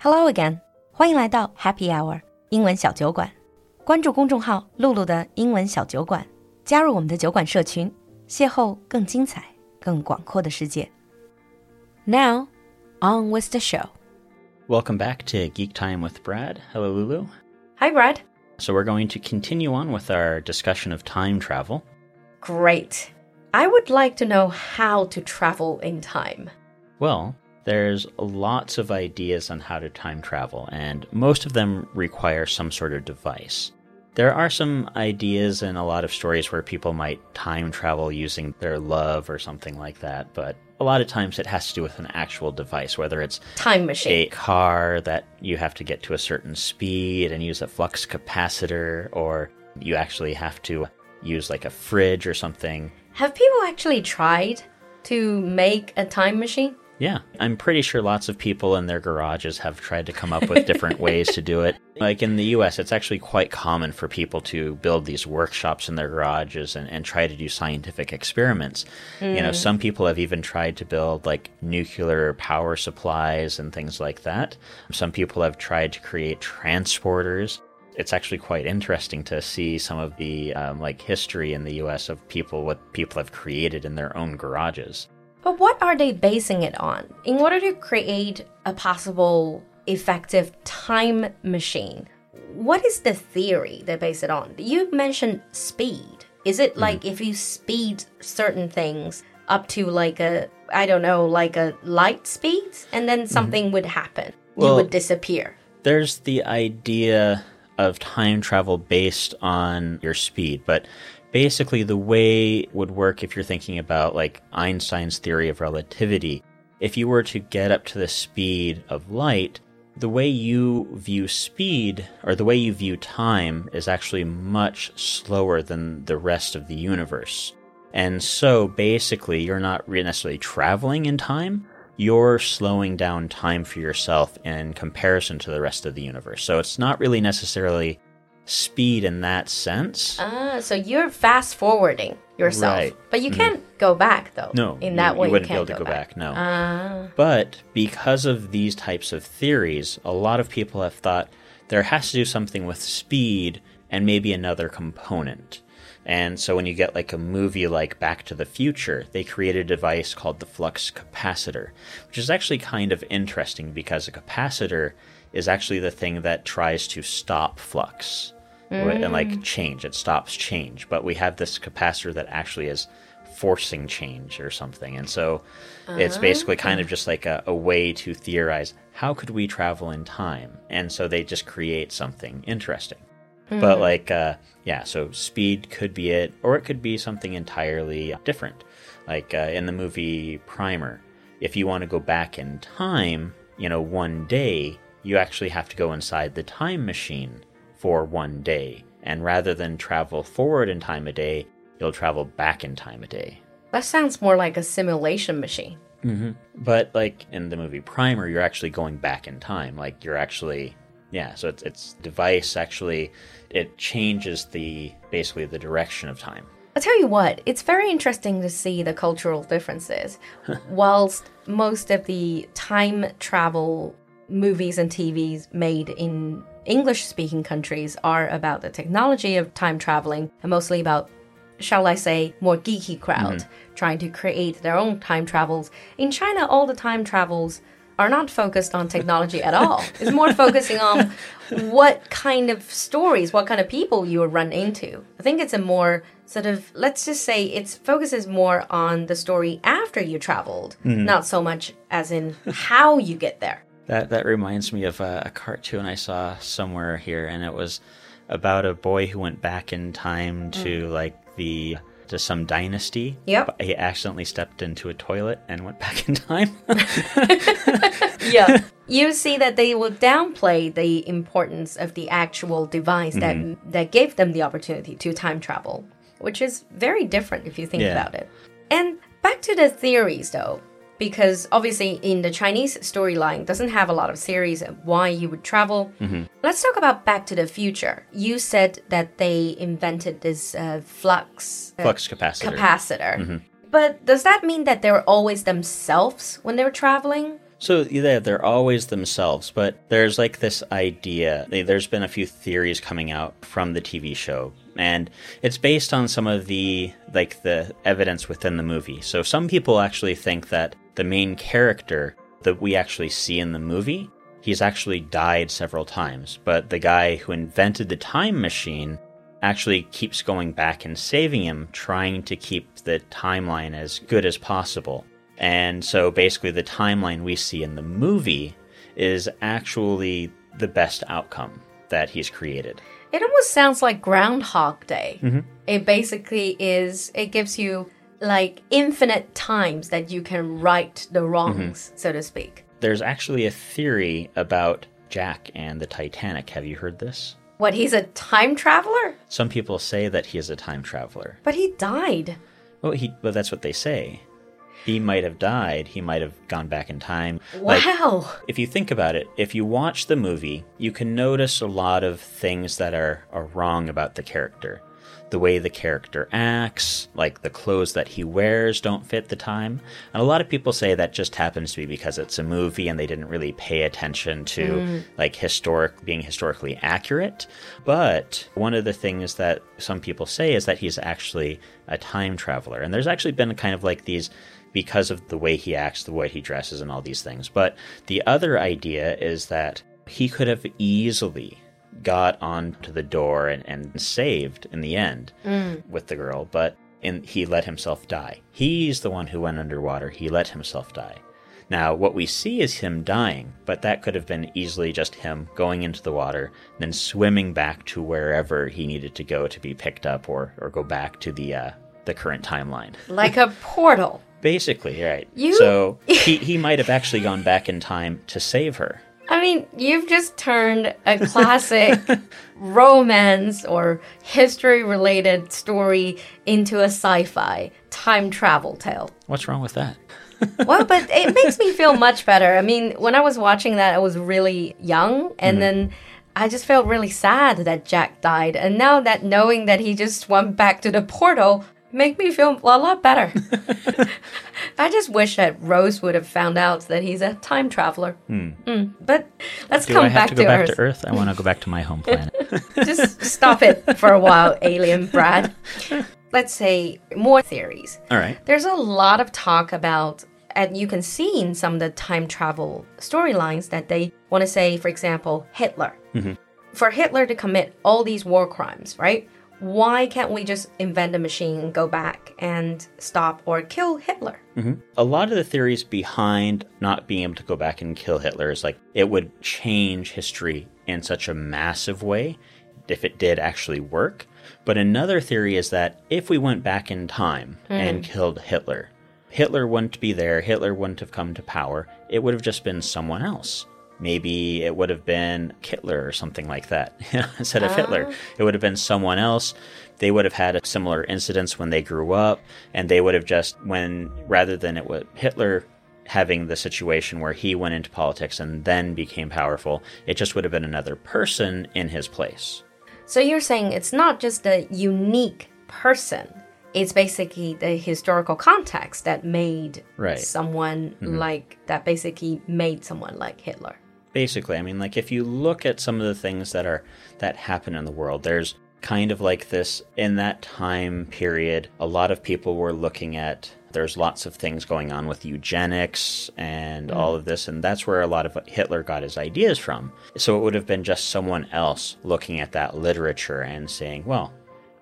Hello again，欢迎来到 Happy Hour 英文小酒馆。关注公众号“露露的英文小酒馆”，加入我们的酒馆社群，邂逅更精彩、更广阔的世界。Now, on with the show. Welcome back to Geek Time with Brad. Hello, Lulu. Hi, Brad. So, we're going to continue on with our discussion of time travel. Great. I would like to know how to travel in time. Well, there's lots of ideas on how to time travel, and most of them require some sort of device. There are some ideas and a lot of stories where people might time travel using their love or something like that, but a lot of times it has to do with an actual device, whether it's Time machine, a car that you have to get to a certain speed and use a flux capacitor, or you actually have to use like a fridge or something. Have people actually tried to make a time machine? Yeah, I'm pretty sure lots of people in their garages have tried to come up with different ways to do it. Like in the US, it's actually quite common for people to build these workshops in their garages and, and try to do scientific experiments. You know, some people have even tried to build like nuclear power supplies and things like that. Some people have tried to create transporters. It's actually quite interesting to see some of the um, like history in the US of people, what people have created in their own garages. But what are they basing it on? In order to create a possible effective time machine, what is the theory they base it on? You mentioned speed. Is it mm-hmm. like if you speed certain things up to like a, I don't know, like a light speed, and then mm-hmm. something would happen? you would disappear. there's the idea of time travel based on your speed, but basically the way would work if you're thinking about like Einstein's theory of relativity, if you were to get up to the speed of light, the way you view speed or the way you view time is actually much slower than the rest of the universe. And so basically, you're not necessarily traveling in time, you're slowing down time for yourself in comparison to the rest of the universe. So it's not really necessarily speed in that sense. Ah, so you're fast forwarding yourself, Right. but you can't go back though. No, in that you way, you wouldn't be can't able to go back, no. Ah, But because of these types of theories, a lot of people have thought there has to do something with speed and maybe another component. And so when you get like a movie like Back to the Future, they create a device called the flux capacitor, which is actually kind of interesting because a capacitor is actually the thing that tries to stop flux and like change. It stops change. But we have this capacitor that actually is forcing change or something. And so it's basically kind of just like a, a way to theorize how could we travel in time? And so they just create something interesting. But like, uh, yeah, so speed could be it, or it could be something entirely different. Like uh, in the movie Primer, if you want to go back in time, you know, one day, you actually have to go inside the time machine for one day. And rather than travel forward in time a day, you'll travel back in time a day. that sounds more like a simulation machine. Mm-hmm. But like in the movie Primer, you're actually going back in time. Like you're actually, yeah. So it's it's device actually it changes the basically the direction of time. I'll tell you what, it's very interesting to see the cultural differences. Whilst most of the time travel movies and TVs made in English speaking countries are about the technology of time traveling and mostly about, shall I say, more geeky crowd mm-hmm. trying to create their own time travels. In China, all the time travels are not focused on technology at all. It's more focusing on what kind of stories, what kind of people you will run into. I think it's a more sort of let's just say it focuses more on the story after you traveled, mm-hmm. not so much as in how you get there. That that reminds me of a, a cartoon I saw somewhere here, and it was about a boy who went back in time to mm. like the to some dynasty. Yep. But He accidentally stepped into a toilet and went back in time. yeah. You see that they will downplay the importance of the actual device that mm-hmm. that gave them the opportunity to time travel, which is very different if you think Yeah. about it. And back to the theories though, because obviously in the Chinese storyline doesn't have a lot of theories of why you would travel. Let's talk about Back to the Future. You said that they invented this uh, flux uh, Flux capacitor. capacitor. But does that mean that they were always themselves when they were traveling? So yeah, they're always themselves, but there's like this idea. There's been a few theories coming out from the TV show, and it's based on some of the like the evidence within the movie. So some people actually think that the main character that we actually see in the movie, he's actually died several times, but the guy who invented the time machine actually keeps going back and saving him, trying to keep the timeline as good as possible. And so basically, the timeline we see in the movie is actually the best outcome that he's created. It almost sounds like Groundhog Day. Mm-hmm. It basically is, it gives you like infinite times that you can right the wrongs, mm-hmm. so to speak. There's actually a theory about Jack and the Titanic. Have you heard this? What, he's a time traveler? Some people say that he is a time traveler. But he died. Well, he well that's what they say. He might have died. He might have gone back in time. Like, Wow. if you think about it, if you watch the movie, you can notice a lot of things that are, are wrong about the character. The way the character acts, like the clothes that he wears don't fit the time. And a lot of people say that just happens to be because it's a movie and they didn't really pay attention to mm. like historic being historically accurate. But one of the things that some people say is that he's actually a time traveler. And there's actually been kind of like these because of the way he acts, the way he dresses, and all these things. But the other idea is that he could have easily got onto the door and, and saved in the end with the girl, but in, he let himself die. He's the one who went underwater. He let himself die. Now, what we see is him dying, but that could have been easily just him going into the water, then swimming back to wherever he needed to go to be picked up or, or go back to the uh, the current timeline. Like a portal. Basically, right. You- So he, he might have actually gone back in time to save her. I mean, you've just turned a classic romance or history related story into a sci fi time travel tale. What's wrong with that? well, but it makes me feel much better. I mean, when I was watching that, I was really young, and mm-hmm. then I just felt really sad that Jack died. And now that knowing that he just went back to the portal make me feel a lot better. I just wish that Rose would have found out that he's a time traveler. Mm. But let's Do come I have back to go to back Earth. to Earth? I want to go back to my home planet. Just stop it for a while, alien Brad. Let's say more theories. All right. There's a lot of talk about, and you can see in some of the time travel storylines that they want to say, for example, Hitler. For Hitler to commit all these war crimes, right? Why can't we just invent a machine and go back and stop or kill Hitler? Mm-hmm. A lot of the theories behind not being able to go back and kill Hitler is like it would change history in such a massive way if it did actually work. But another theory is that if we went back in time hmm. and killed Hitler, Hitler wouldn't be there, Hitler wouldn't have come to power, it would have just been someone else. Maybe it would have been Hitler or something like that instead of Hitler. Oh. It would have been someone else. They would have had a similar incidents when they grew up, and they would have just when rather than it was Hitler having the situation where he went into politics and then became powerful, it just would have been another person in his place. So you're saying it's not just a unique person. It's basically the historical context that made Right. someone mm-hmm. like that basically made someone like Hitler. Basically i mean like if you look at some of the things that are that happen in the world there's kind of like this in that time period a lot of people were looking at there's lots of things going on with eugenics and hmm. all of this and that's where a lot of hitler got his ideas from. So it would have been just someone else looking at that literature and saying well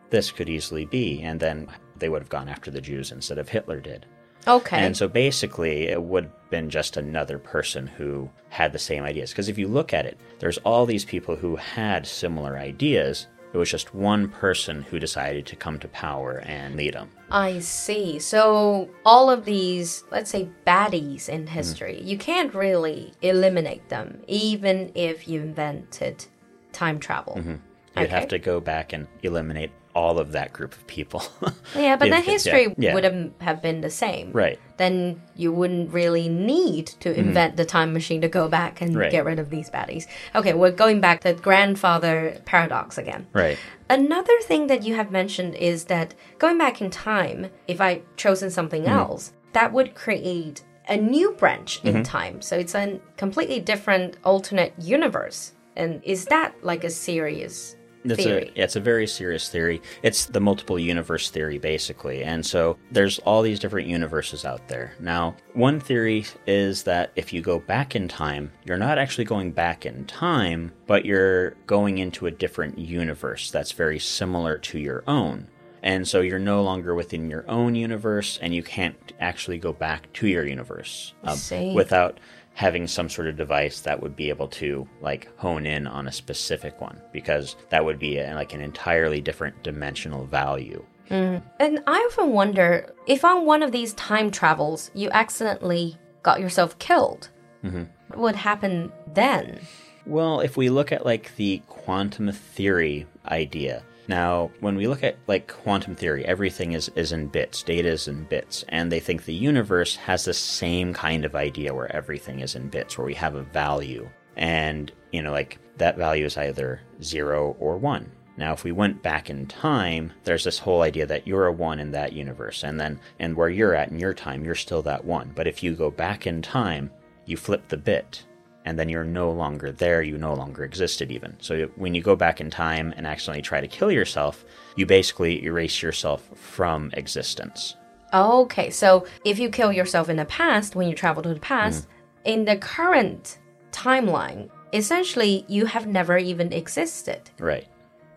this could easily be and then they would have gone after the jews instead of hitler did Okay. and so basically, it would have been just another person who had the same ideas. Because if you look at it, there's all these people who had similar ideas. It was just one person who decided to come to power and lead them. I see. So all of these, let's say baddies in mm-hmm. history, you can't really eliminate them even if you invented time travel. Mm-hmm. You'd Okay. have to go back and eliminate all of that group of people. Yeah, but then it- yeah, history yeah. would have, been the same. right. Then you wouldn't really need to mm-hmm. invent the time machine to go back and Right. get rid of these baddies. Okay, we're going back to grandfather paradox again. Right. Another thing that you have mentioned is that going back in time, if I chosen something mm-hmm. else, that would create a new branch in mm-hmm. time. So it's a completely different alternate universe. And is that like a serious It's theory? a, it's a very serious theory. It's the multiple universe theory, basically. And so there's all these different universes out there. Now, one theory is that if you go back in time, you're not actually going back in time, but you're going into a different universe that's very similar to your own. And so you're no longer within your own universe, and you can't actually go back to your universe um, without having some sort of device that would be able to like hone in on a specific one because that would be a, like an entirely different dimensional value. Mm-hmm. And I often wonder if on one of these time travels you accidentally got yourself killed, mm-hmm. what would happen then? Well, if we look at like the quantum theory idea, now when we look at like quantum theory, everything is, is in bits, data is in bits, and they think the universe has the same kind of idea where everything is in bits, where we have a value. And, you know, like that value is either zero or one. Now, if we went back in time, there's this whole idea that you're a one in that universe, and then, and where you're at in your time, you're still that one. But if you go back in time, you flip the bit, and then you're no longer there, you no longer existed even. So when you go back in time and accidentally try to kill yourself, you basically erase yourself from existence. Okay, so if you kill yourself in the past, when you travel to the past, mm-hmm. in the current timeline, essentially you have never even existed. Right.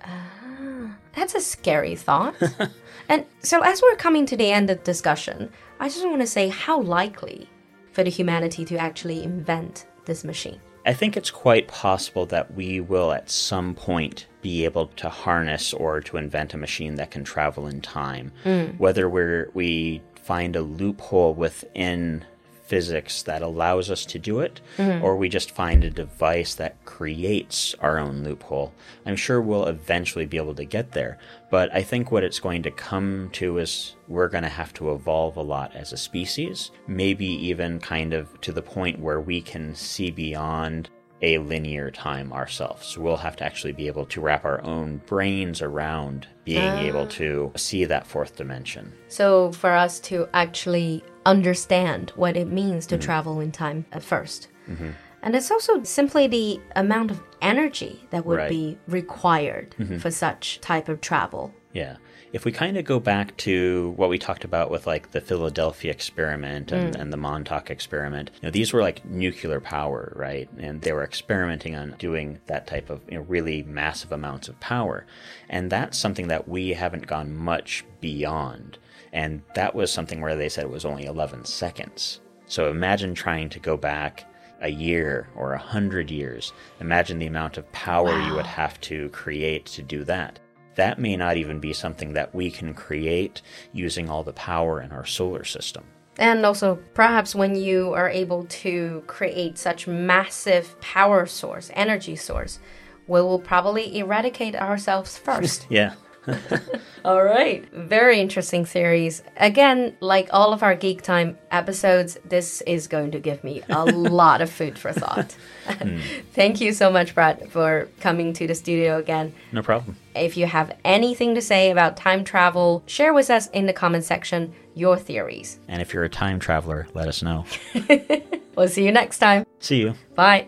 Ah, that's a scary thought. and so, as we're coming to the end of the discussion, I just want to say how likely for the humanity to actually invent this machine. I think it's quite possible that we will at some point be able to harness or to invent a machine that can travel in time. Hmm. Whether we're, we find a loophole within physics that allows us to do it, mm-hmm. or we just find a device that creates our own loophole. I'm sure we'll eventually be able to get there. But I think what it's going to come to is we're going to have to evolve a lot as a species, maybe even kind of to the point where we can see beyond a linear time ourselves. So we'll have to actually be able to wrap our own brains around being able ah. to see that fourth dimension. So, for us to actually understand what it means to mm-hmm. travel in time at 1st mm-hmm. And it's also simply the amount of energy that would Right. be required mm-hmm. for such type of travel. Yeah. If we kind of go back to what we talked about with like the Philadelphia experiment and, mm. and the Montauk experiment, you know, these were like nuclear power, right? And they were experimenting on doing that type of you know, really massive amounts of power. And that's something that we haven't gone much beyond. And that was something where they said it was only 11 seconds. So imagine trying to go back a year or a hundred years. Imagine the amount of power you would have to create to do that. That may not even be something that we can create using all the power in our solar system. And also, perhaps when you are able to create such massive power source, energy source, we will probably eradicate ourselves first. Yeah. All right. Very interesting theories. Again, like all of our Geek Time episodes, this is going to give me a lot of food for thought. Hmm. Thank you so much, Brad, for coming to the studio again. No problem. If you have anything to say about time travel, share with us in the comment section your theories. And if you're a time traveler, let us know. We'll see you next time. See you. Bye.